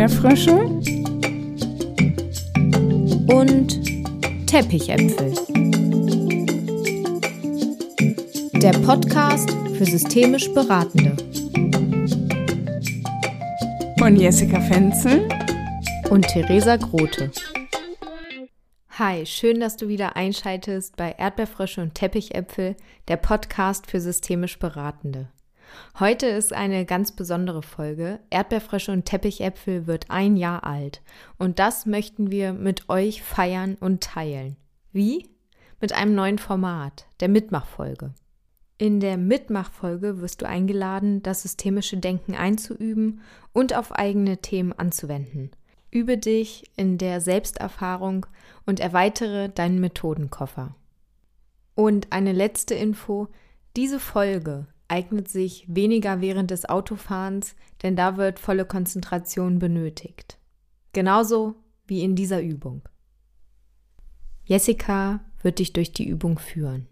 Erdbeerfrösche und Teppichäpfel. Der Podcast für systemisch Beratende. Von Jessica Fenzel und Theresa Grote. Hi, schön, dass du wieder einschaltest bei Erdbeerfrösche und Teppichäpfel, der Podcast für systemisch Beratende. Heute ist eine ganz besondere Folge. Erdbeerfrösche und Teppichäpfel wird ein Jahr alt. Und das möchten wir mit euch feiern und teilen. Wie? Mit einem neuen Format, der Mitmachfolge. In der Mitmachfolge wirst du eingeladen, das systemische Denken einzuüben und auf eigene Themen anzuwenden. Übe dich in der Selbsterfahrung und erweitere deinen Methodenkoffer. Und eine letzte Info, diese Folge eignet sich weniger während des Autofahrens, denn da wird volle Konzentration benötigt. Genauso wie in dieser Übung. Jessica wird dich durch die Übung führen.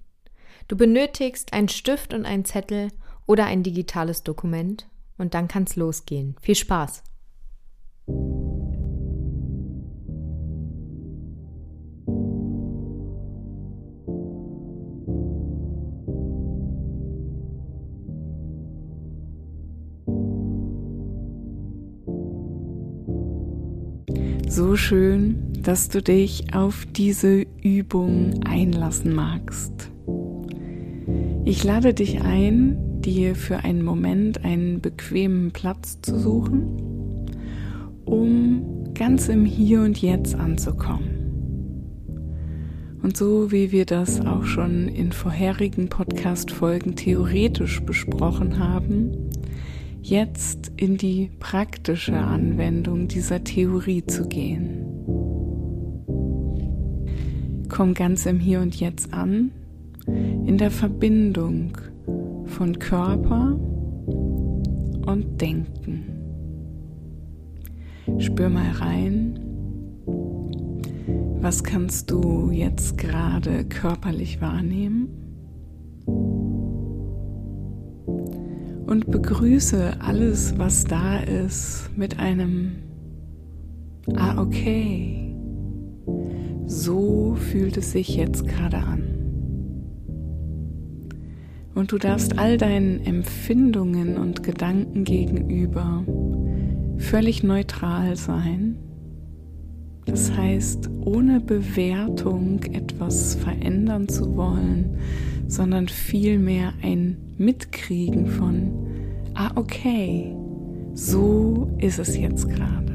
Du benötigst einen Stift und einen Zettel oder ein digitales Dokument und dann kann's losgehen. Viel Spaß! So schön, dass du dich auf diese Übung einlassen magst. Ich lade dich ein, dir für einen Moment einen bequemen Platz zu suchen, um ganz im Hier und Jetzt anzukommen. Und so wie wir das auch schon in vorherigen Podcast-Folgen theoretisch besprochen haben, jetzt in die praktische Anwendung dieser Theorie zu gehen. Komm ganz im Hier und Jetzt an, in der Verbindung von Körper und Denken. Spür mal rein, was kannst du jetzt gerade körperlich wahrnehmen? Und begrüße alles, was da ist, mit einem Ah, okay. So fühlt es sich jetzt gerade an. Und du darfst all deinen Empfindungen und Gedanken gegenüber völlig neutral sein. Das heißt, ohne Bewertung etwas verändern zu wollen, sondern vielmehr ein Mitkriegen von, ah okay, so ist es jetzt gerade.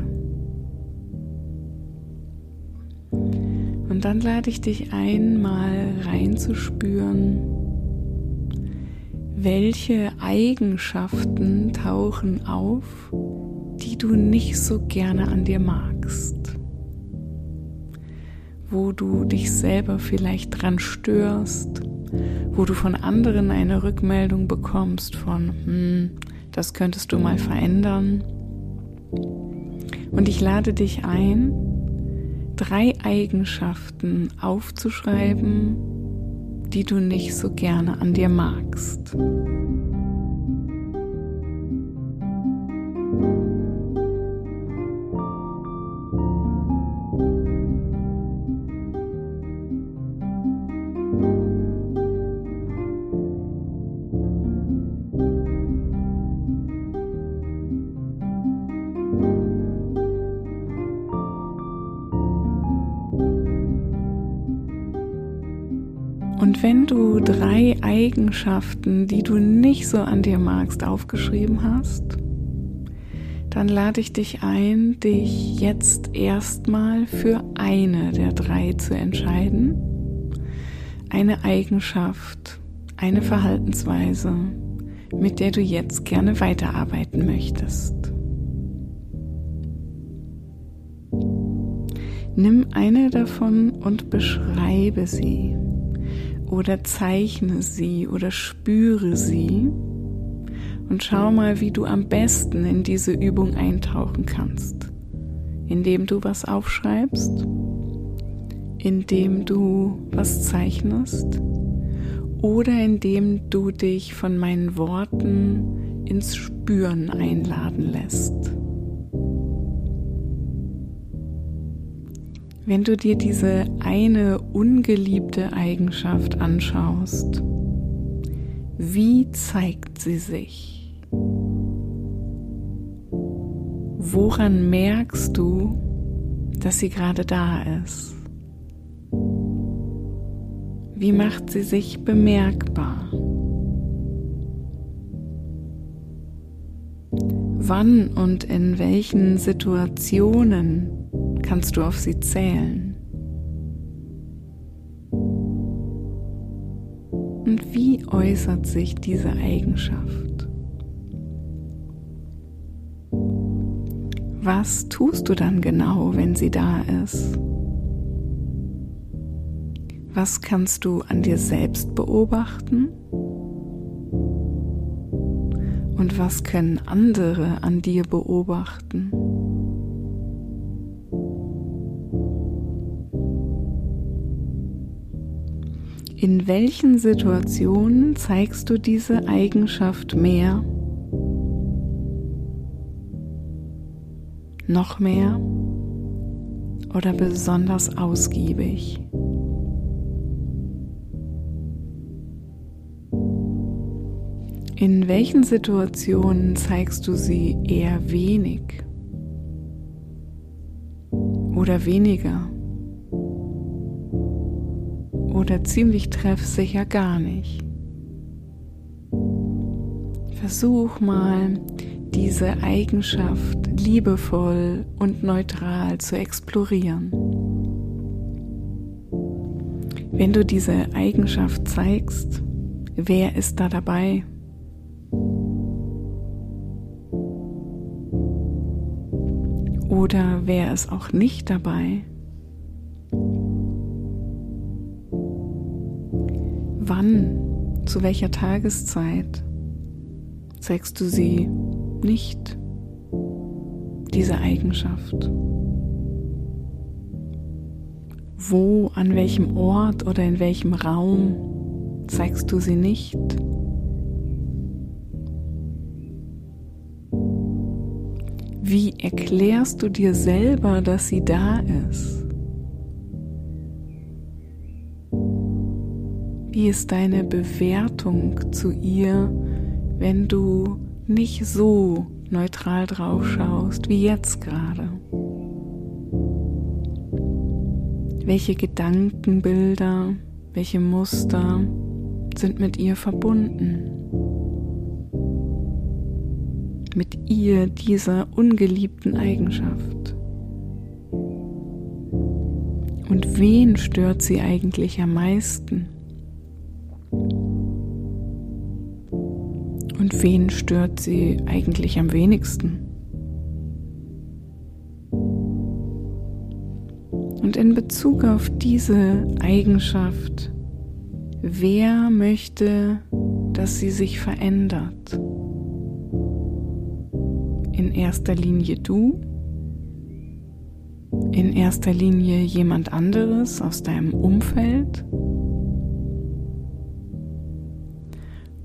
Und dann lade ich dich ein, mal reinzuspüren, welche Eigenschaften tauchen auf, die du nicht so gerne an dir magst wo du dich selber vielleicht dran störst, wo du von anderen eine Rückmeldung bekommst von, hm, das könntest du mal verändern. Und ich lade dich ein, drei Eigenschaften aufzuschreiben, die du nicht so gerne an dir magst. Eigenschaften, die du nicht so an dir magst, aufgeschrieben hast, dann lade ich dich ein, dich jetzt erstmal für eine der drei zu entscheiden. Eine Eigenschaft, eine Verhaltensweise, mit der du jetzt gerne weiterarbeiten möchtest. Nimm eine davon und beschreibe sie oder zeichne sie oder spüre sie und schau mal, wie du am besten in diese Übung eintauchen kannst, indem du was aufschreibst, indem du was zeichnest oder indem du dich von meinen Worten ins Spüren einladen lässt. Wenn du dir diese eine ungeliebte Eigenschaft anschaust, wie zeigt sie sich? Woran merkst du, dass sie gerade da ist? Wie macht sie sich bemerkbar? Wann und in welchen Situationen kannst du auf sie zählen? Und wie äußert sich diese Eigenschaft? Was tust du dann genau, wenn sie da ist? Was kannst du an dir selbst beobachten? Und was können andere an dir beobachten? In welchen Situationen zeigst du diese Eigenschaft mehr? Noch mehr? Oder besonders ausgiebig? In welchen Situationen zeigst du sie eher wenig oder weniger? Oder ziemlich treffsicher gar nicht. Versuch mal, diese Eigenschaft liebevoll und neutral zu explorieren. Wenn du diese Eigenschaft zeigst, wer ist da dabei? Oder wer ist auch nicht dabei? Zu welcher Tageszeit zeigst du sie nicht, diese Eigenschaft? Wo, an welchem Ort oder in welchem Raum zeigst du sie nicht? Wie erklärst du dir selber, dass sie da ist? Wie ist deine Bewertung zu ihr, wenn du nicht so neutral drauf schaust wie jetzt gerade? Welche Gedankenbilder, welche Muster sind mit ihr verbunden? Mit ihr dieser ungeliebten Eigenschaft? Und wen stört sie eigentlich am meisten? Wen stört sie eigentlich am wenigsten? Und in Bezug auf diese Eigenschaft, wer möchte, dass sie sich verändert? In erster Linie du? In erster Linie jemand anderes aus deinem Umfeld?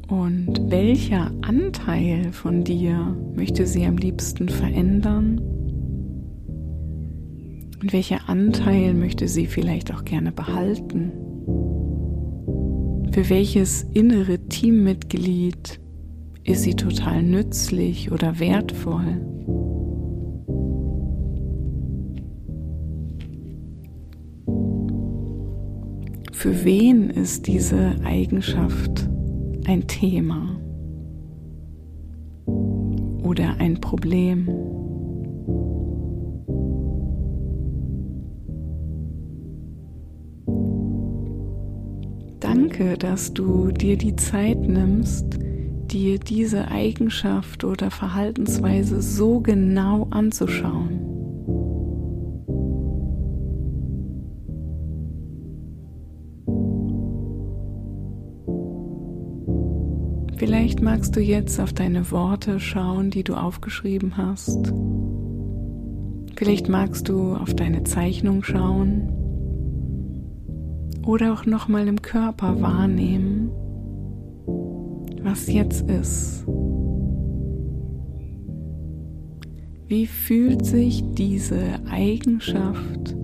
Und welcher Anteil von dir möchte sie am liebsten verändern? Und welcher Anteil möchte sie vielleicht auch gerne behalten? Für welches innere Teammitglied ist sie total nützlich oder wertvoll? Für wen ist diese Eigenschaft ein Thema oder ein Problem. Danke, dass du dir die Zeit nimmst, dir diese Eigenschaft oder Verhaltensweise so genau anzuschauen. Vielleicht magst du jetzt auf deine Worte schauen, die du aufgeschrieben hast. Vielleicht magst du auf deine Zeichnung schauen oder auch noch mal im Körper wahrnehmen, was jetzt ist. Wie fühlt sich diese Eigenschaft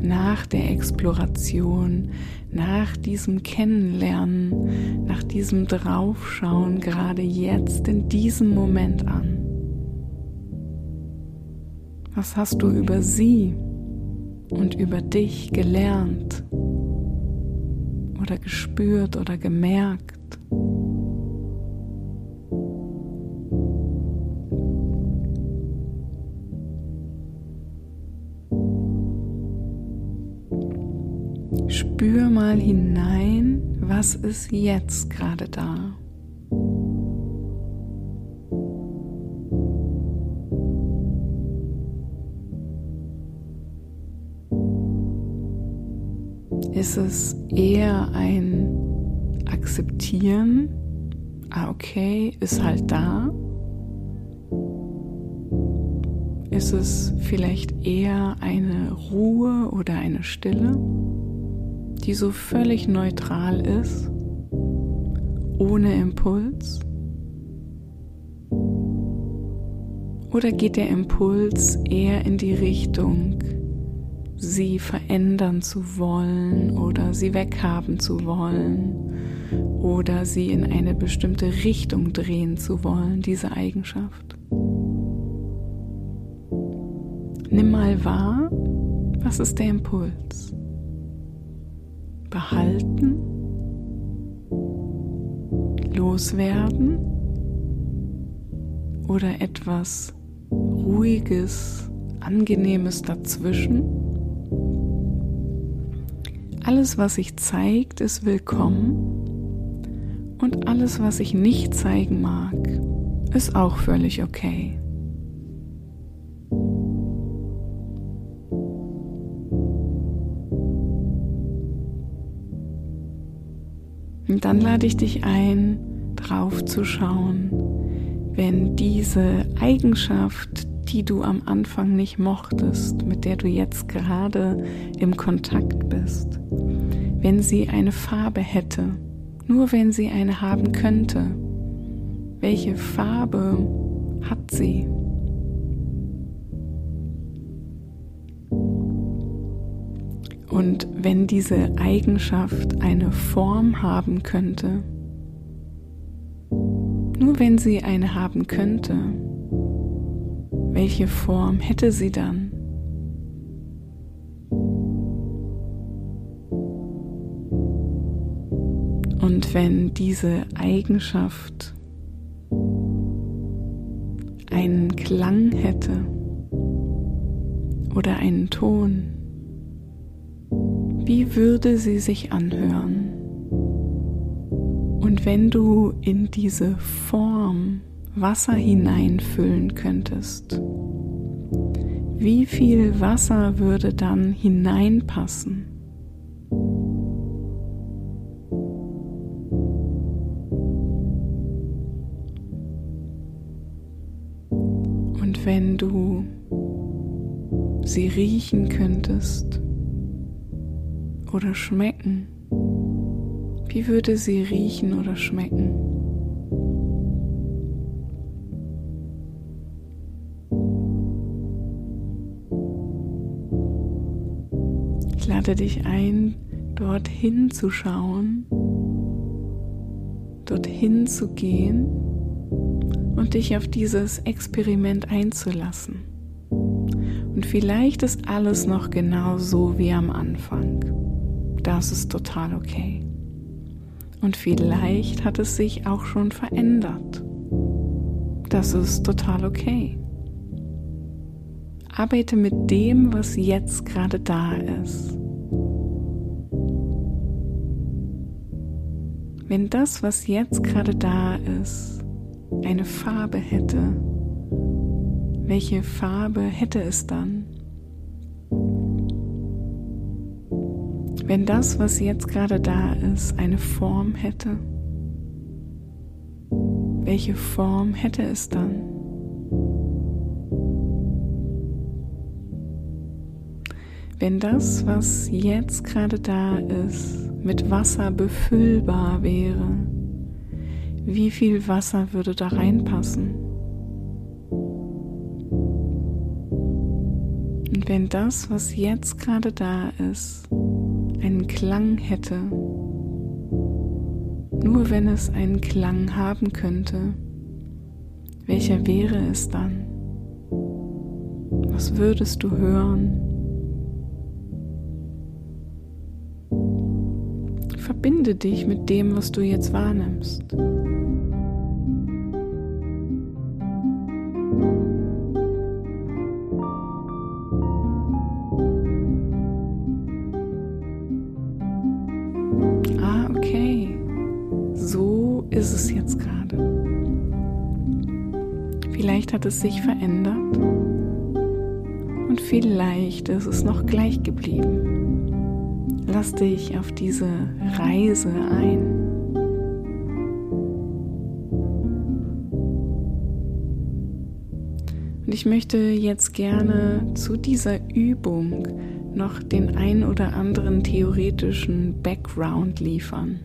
nach der Exploration, nach diesem Kennenlernen, nach diesem Draufschauen gerade jetzt in diesem Moment an? Was hast du über sie und über dich gelernt oder gespürt oder gemerkt? Spür mal hinein, was ist jetzt gerade da. Ist es eher ein Akzeptieren? Ah, okay, ist halt da. Ist es vielleicht eher eine Ruhe oder eine Stille, die so völlig neutral ist, ohne Impuls? Oder geht der Impuls eher in die Richtung, sie verändern zu wollen oder sie weghaben zu wollen oder sie in eine bestimmte Richtung drehen zu wollen, diese Eigenschaft. Nimm mal wahr, was ist der Impuls? Behalten? Loswerden? Oder etwas Ruhiges, Angenehmes dazwischen? Alles, was sich zeigt, ist willkommen und alles, was sich nicht zeigen mag, ist auch völlig okay. Dann lade ich dich ein, drauf zu schauen, wenn diese Eigenschaft, die du am Anfang nicht mochtest, mit der du jetzt gerade im Kontakt bist, wenn sie eine Farbe hätte, nur wenn sie eine haben könnte, welche Farbe hat sie? Und wenn diese Eigenschaft eine Form haben könnte, nur wenn sie eine haben könnte, welche Form hätte sie dann? Und wenn diese Eigenschaft einen Klang hätte oder einen Ton, wie würde sie sich anhören? Und wenn du in diese Form Wasser hineinfüllen könntest, wie viel Wasser würde dann hineinpassen? Und wenn du sie riechen könntest oder schmecken, wie würde sie riechen oder schmecken? Ich lade dich ein, dorthin zu schauen, dorthin zu gehen und dich auf dieses Experiment einzulassen. Und vielleicht ist alles noch genau so wie am Anfang. Das ist total okay. Und vielleicht hat es sich auch schon verändert. Das ist total okay. Arbeite mit dem, was jetzt gerade da ist. Wenn das, was jetzt gerade da ist, eine Farbe hätte, welche Farbe hätte es dann? Wenn das, was jetzt gerade da ist, eine Form hätte, welche Form hätte es dann? Wenn das, was jetzt gerade da ist, mit Wasser befüllbar wäre, wie viel Wasser würde da reinpassen? Und wenn das, was jetzt gerade da ist, einen Klang hätte, nur wenn es einen Klang haben könnte, welcher wäre es dann? Was würdest du hören? Verbinde dich mit dem, was du jetzt wahrnimmst. Es sich verändert und vielleicht ist es noch gleich geblieben. Lass dich auf diese Reise ein. Und ich möchte jetzt gerne zu dieser Übung noch den ein oder anderen theoretischen Background liefern.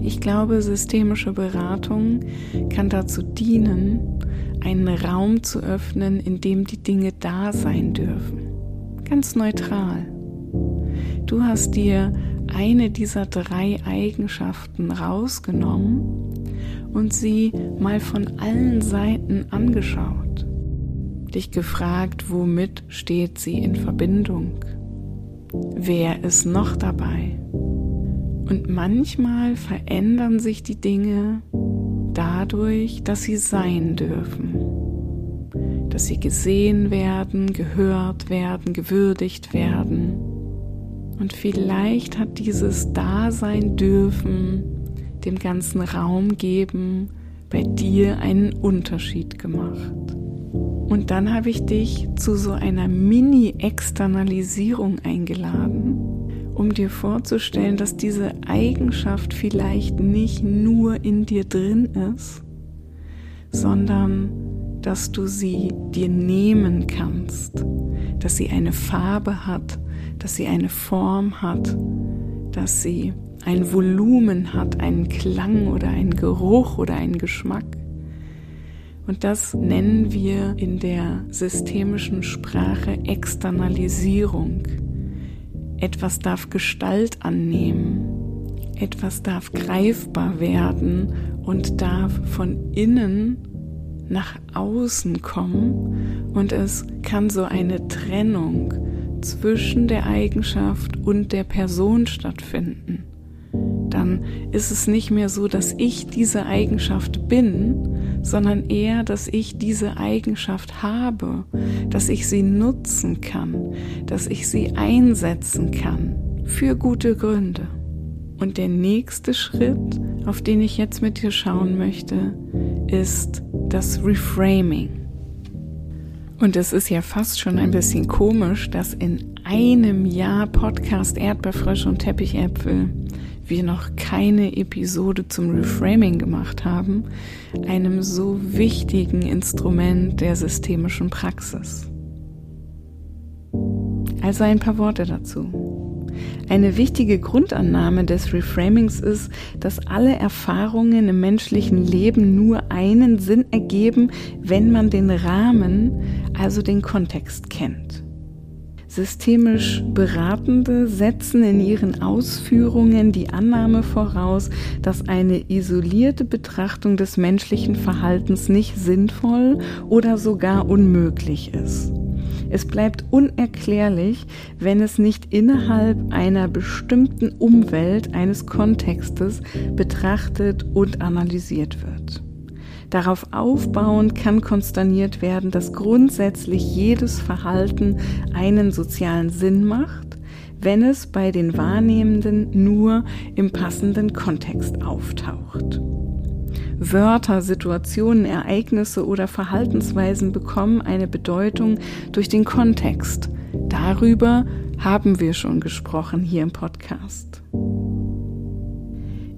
Ich glaube, systemische Beratung kann dazu dienen, einen Raum zu öffnen, in dem die Dinge da sein dürfen. Ganz neutral. Du hast dir eine dieser drei Eigenschaften rausgenommen und sie mal von allen Seiten angeschaut. Dich gefragt, womit steht sie in Verbindung? Wer ist noch dabei? Und manchmal verändern sich die Dinge dadurch, dass sie sein dürfen, dass sie gesehen werden, gehört werden, gewürdigt werden. Und vielleicht hat dieses Dasein dürfen dem ganzen Raum geben, bei dir einen Unterschied gemacht. Und dann habe ich dich zu so einer Mini-Externalisierung eingeladen um dir vorzustellen, dass diese Eigenschaft vielleicht nicht nur in dir drin ist, sondern dass du sie dir nehmen kannst, dass sie eine Farbe hat, dass sie eine Form hat, dass sie ein Volumen hat, einen Klang oder einen Geruch oder einen Geschmack. Und das nennen wir in der systemischen Sprache Externalisierung. Etwas darf Gestalt annehmen, etwas darf greifbar werden und darf von innen nach außen kommen und es kann so eine Trennung zwischen der Eigenschaft und der Person stattfinden. Dann ist es nicht mehr so, dass ich diese Eigenschaft bin, sondern eher, dass ich diese Eigenschaft habe, dass ich sie nutzen kann, dass ich sie einsetzen kann für gute Gründe. Und der nächste Schritt, auf den ich jetzt mit dir schauen möchte, ist das Reframing. Und es ist ja fast schon ein bisschen komisch, dass in einem Jahr Podcast Erdbeerfrösche und Teppichäpfel wir noch keine Episode zum Reframing gemacht haben, einem so wichtigen Instrument der systemischen Praxis. Also ein paar Worte dazu. Eine wichtige Grundannahme des Reframings ist, dass alle Erfahrungen im menschlichen Leben nur einen Sinn ergeben, wenn man den Rahmen, also den Kontext kennt. Systemisch Beratende setzen in ihren Ausführungen die Annahme voraus, dass eine isolierte Betrachtung des menschlichen Verhaltens nicht sinnvoll oder sogar unmöglich ist. Es bleibt unerklärlich, wenn es nicht innerhalb einer bestimmten Umwelt eines Kontextes betrachtet und analysiert wird. Darauf aufbauend kann konsterniert werden, dass grundsätzlich jedes Verhalten einen sozialen Sinn macht, wenn es bei den Wahrnehmenden nur im passenden Kontext auftaucht. Wörter, Situationen, Ereignisse oder Verhaltensweisen bekommen eine Bedeutung durch den Kontext. Darüber haben wir schon gesprochen hier im Podcast.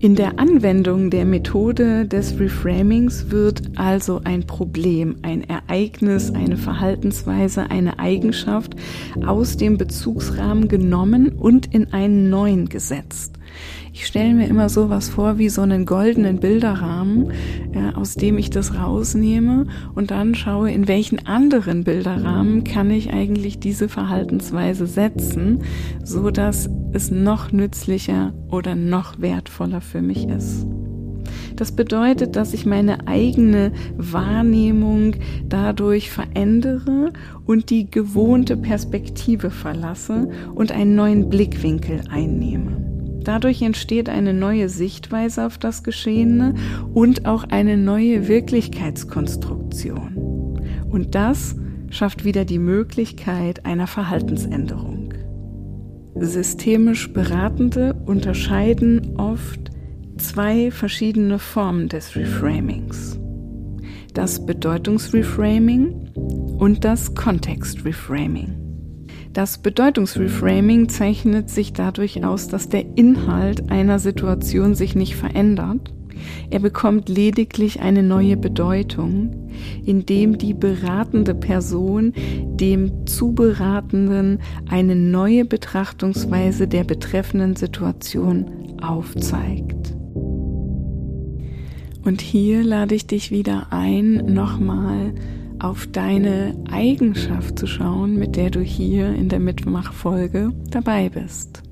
In der Anwendung der Methode des Reframings wird also ein Problem, ein Ereignis, eine Verhaltensweise, eine Eigenschaft aus dem Bezugsrahmen genommen und in einen neuen gesetzt. Ich stelle mir immer sowas vor wie so einen goldenen Bilderrahmen, äh, aus dem ich das rausnehme und dann schaue, in welchen anderen Bilderrahmen kann ich eigentlich diese Verhaltensweise setzen, so dass es noch nützlicher oder noch wertvoller für mich ist. Das bedeutet, dass ich meine eigene Wahrnehmung dadurch verändere und die gewohnte Perspektive verlasse und einen neuen Blickwinkel einnehme. Dadurch entsteht eine neue Sichtweise auf das Geschehene und auch eine neue Wirklichkeitskonstruktion. Und das schafft wieder die Möglichkeit einer Verhaltensänderung. Systemisch Beratende unterscheiden oft zwei verschiedene Formen des Reframings. Das Bedeutungsreframing und das Kontextreframing. Das Bedeutungsreframing zeichnet sich dadurch aus, dass der Inhalt einer Situation sich nicht verändert. Er bekommt lediglich eine neue Bedeutung, indem die beratende Person dem Zuberatenden eine neue Betrachtungsweise der betreffenden Situation aufzeigt. Und hier lade ich dich wieder ein, nochmal auf deine Eigenschaft zu schauen, mit der du hier in der Mitmachfolge dabei bist.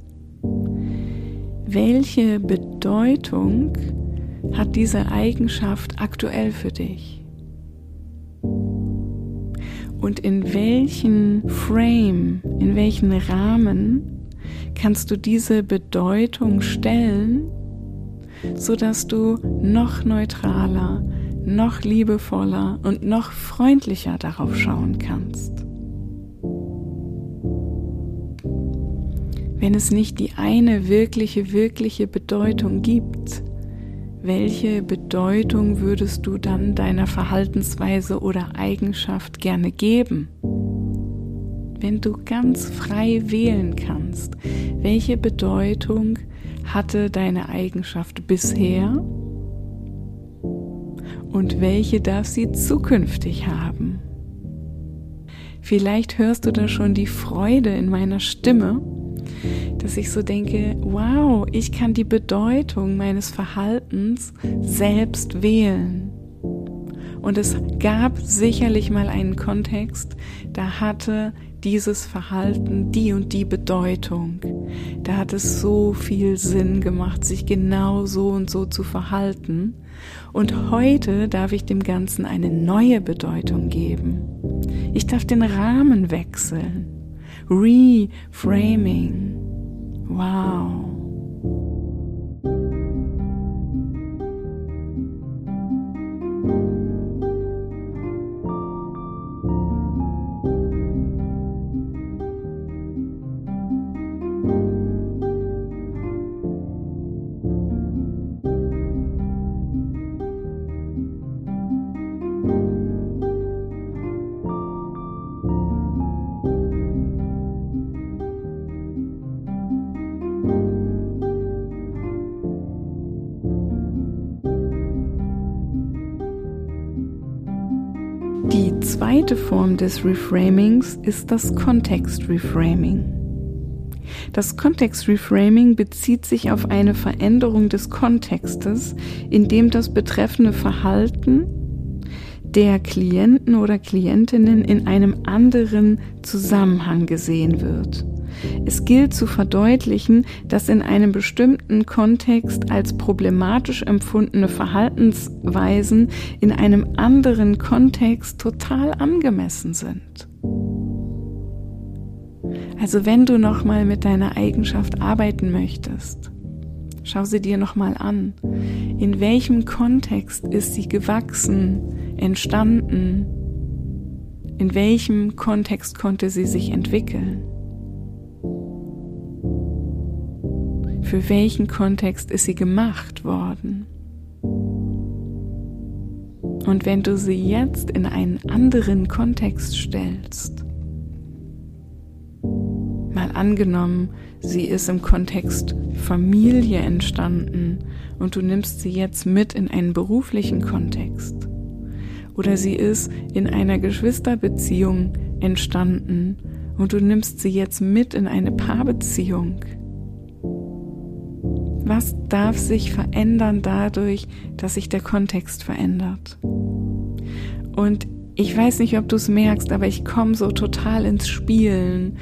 Welche Bedeutung hat diese Eigenschaft aktuell für dich? Und in welchen Frame, in welchen Rahmen kannst du diese Bedeutung stellen, so dass du noch neutraler, noch liebevoller und noch freundlicher darauf schauen kannst. Wenn es nicht die eine wirkliche, wirkliche Bedeutung gibt, welche Bedeutung würdest du dann deiner Verhaltensweise oder Eigenschaft gerne geben? Wenn du ganz frei wählen kannst, welche Bedeutung hatte deine Eigenschaft bisher und welche darf sie zukünftig haben. Vielleicht hörst du da schon die Freude in meiner Stimme, dass ich so denke, wow, ich kann die Bedeutung meines Verhaltens selbst wählen. Und es gab sicherlich mal einen Kontext, da hatte dieses Verhalten die und die Bedeutung. Da hat es so viel Sinn gemacht, sich genau so und so zu verhalten. Und heute darf ich dem Ganzen eine neue Bedeutung geben. Ich darf den Rahmen wechseln. Reframing. Wow. Die zweite Form des Reframings ist das Kontextreframing. Das Kontextreframing bezieht sich auf eine Veränderung des Kontextes, in dem das betreffende Verhalten der Klienten oder Klientinnen in einem anderen Zusammenhang gesehen wird. Es gilt zu verdeutlichen, dass in einem bestimmten Kontext als problematisch empfundene Verhaltensweisen in einem anderen Kontext total angemessen sind. Also wenn du nochmal mit deiner Eigenschaft arbeiten möchtest, schau sie dir nochmal an. In welchem Kontext ist sie gewachsen, entstanden? In welchem Kontext konnte sie sich entwickeln? Für welchen Kontext ist sie gemacht worden? Und wenn du sie jetzt in einen anderen Kontext stellst, mal angenommen, sie ist im Kontext Familie entstanden und du nimmst sie jetzt mit in einen beruflichen Kontext, oder sie ist in einer Geschwisterbeziehung entstanden und du nimmst sie jetzt mit in eine Paarbeziehung, Was darf sich verändern dadurch, dass sich der Kontext verändert? Und ich weiß nicht, ob du es merkst, aber ich komme so total ins Spielen,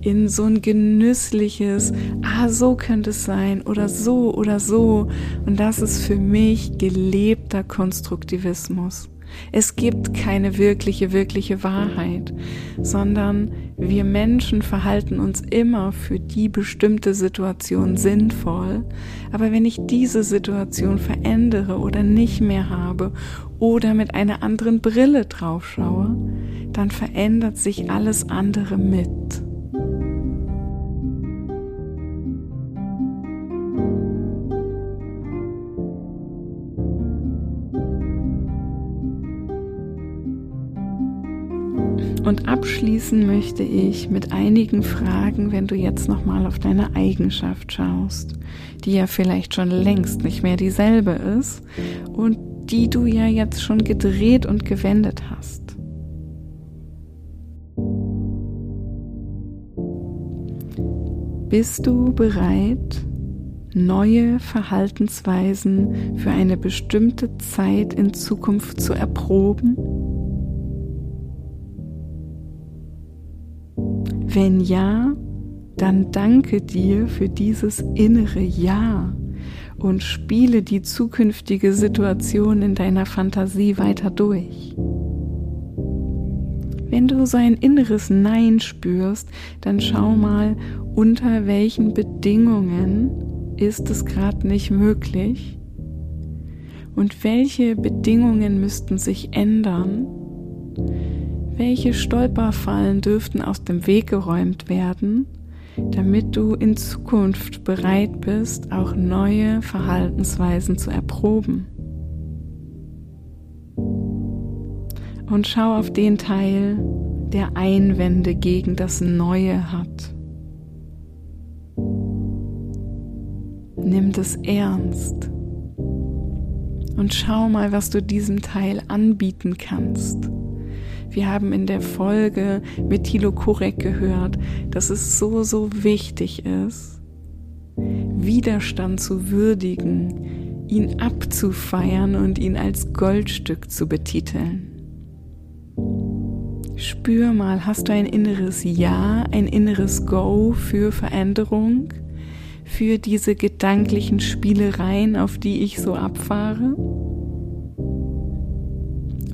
in so ein genüssliches, ah, so könnte es sein oder so oder so. Und das ist für mich gelebter Konstruktivismus. Es gibt keine wirkliche, wirkliche Wahrheit, sondern wir Menschen verhalten uns immer für die bestimmte Situation sinnvoll. Aber wenn ich diese Situation verändere oder nicht mehr habe oder mit einer anderen Brille drauf schaue, dann verändert sich alles andere mit. Und abschließen möchte ich mit einigen Fragen, wenn du jetzt nochmal auf deine Eigenschaft schaust, die ja vielleicht schon längst nicht mehr dieselbe ist und die du ja jetzt schon gedreht und gewendet hast. Bist du bereit, neue Verhaltensweisen für eine bestimmte Zeit in Zukunft zu erproben? Wenn ja, dann danke dir für dieses innere Ja und spiele die zukünftige Situation in deiner Fantasie weiter durch. Wenn du so ein inneres Nein spürst, dann schau mal, unter welchen Bedingungen ist es gerade nicht möglich und welche Bedingungen müssten sich ändern, welche Stolperfallen dürften aus dem Weg geräumt werden, damit du in Zukunft bereit bist, auch neue Verhaltensweisen zu erproben? Und schau auf den Teil, der Einwände gegen das Neue hat. Nimm das ernst und schau mal, was du diesem Teil anbieten kannst. Wir haben in der Folge mit Thilo Kurek gehört, dass es so, so wichtig ist, Widerstand zu würdigen, ihn abzufeiern und ihn als Goldstück zu betiteln. Spür mal, hast du ein inneres Ja, ein inneres Go für Veränderung, für diese gedanklichen Spielereien, auf die ich so abfahre?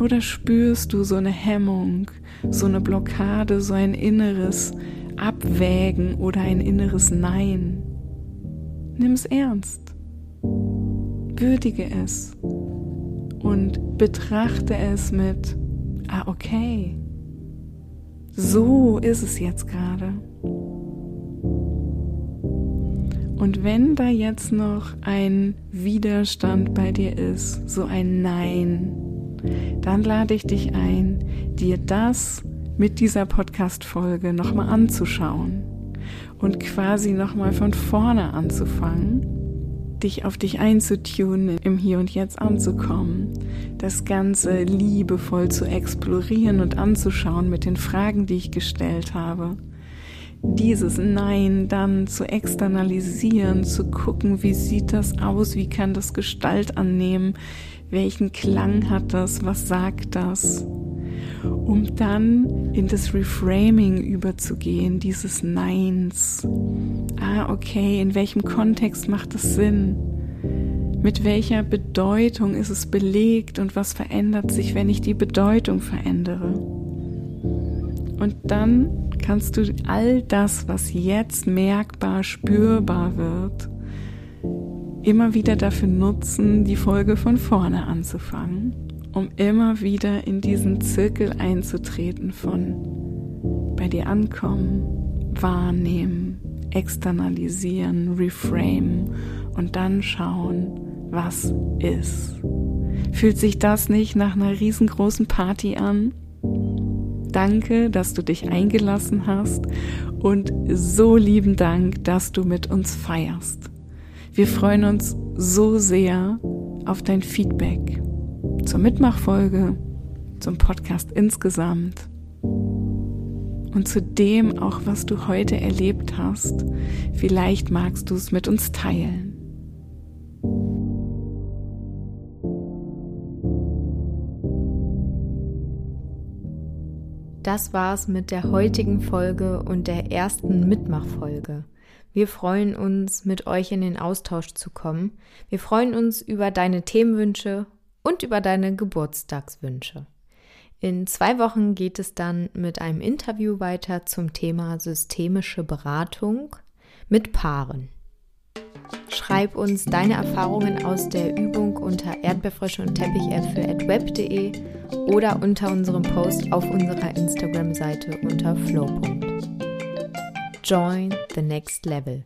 Oder spürst du so eine Hemmung, so eine Blockade, so ein inneres Abwägen oder ein inneres Nein? Nimm es ernst. Würdige es und betrachte es mit, ah okay, so ist es jetzt gerade. Und wenn da jetzt noch ein Widerstand bei dir ist, so ein Nein, dann lade ich dich ein, dir das mit dieser Podcast-Folge nochmal anzuschauen und quasi nochmal von vorne anzufangen, dich auf dich einzutunen, im Hier und Jetzt anzukommen, das Ganze liebevoll zu explorieren und anzuschauen mit den Fragen, die ich gestellt habe. Dieses Nein dann zu externalisieren, zu gucken, wie sieht das aus, wie kann das Gestalt annehmen, welchen Klang hat das? Was sagt das? Um dann in das Reframing überzugehen, dieses Neins. Ah, okay, in welchem Kontext macht es Sinn? Mit welcher Bedeutung ist es belegt und was verändert sich, wenn ich die Bedeutung verändere? Und dann kannst du all das, was jetzt merkbar, spürbar wird, immer wieder dafür nutzen, die Folge von vorne anzufangen, um immer wieder in diesen Zirkel einzutreten von bei dir ankommen, wahrnehmen, externalisieren, reframe und dann schauen, was ist. Fühlt sich das nicht nach einer riesengroßen Party an? Danke, dass du dich eingelassen hast und so lieben Dank, dass du mit uns feierst. Wir freuen uns so sehr auf dein Feedback zur Mitmachfolge, zum Podcast insgesamt und zu dem auch, was du heute erlebt hast. Vielleicht magst du es mit uns teilen. Das war's mit der heutigen Folge und der ersten Mitmachfolge. Wir freuen uns, mit euch in den Austausch zu kommen. Wir freuen uns über deine Themenwünsche und über deine Geburtstagswünsche. In zwei Wochen geht es dann mit einem Interview weiter zum Thema systemische Beratung mit Paaren. Schreib uns deine Erfahrungen aus der Übung unter erdbeerfrische und teppichäpfel.web.de oder unter unserem Post auf unserer Instagram-Seite unter flow. Join the next level.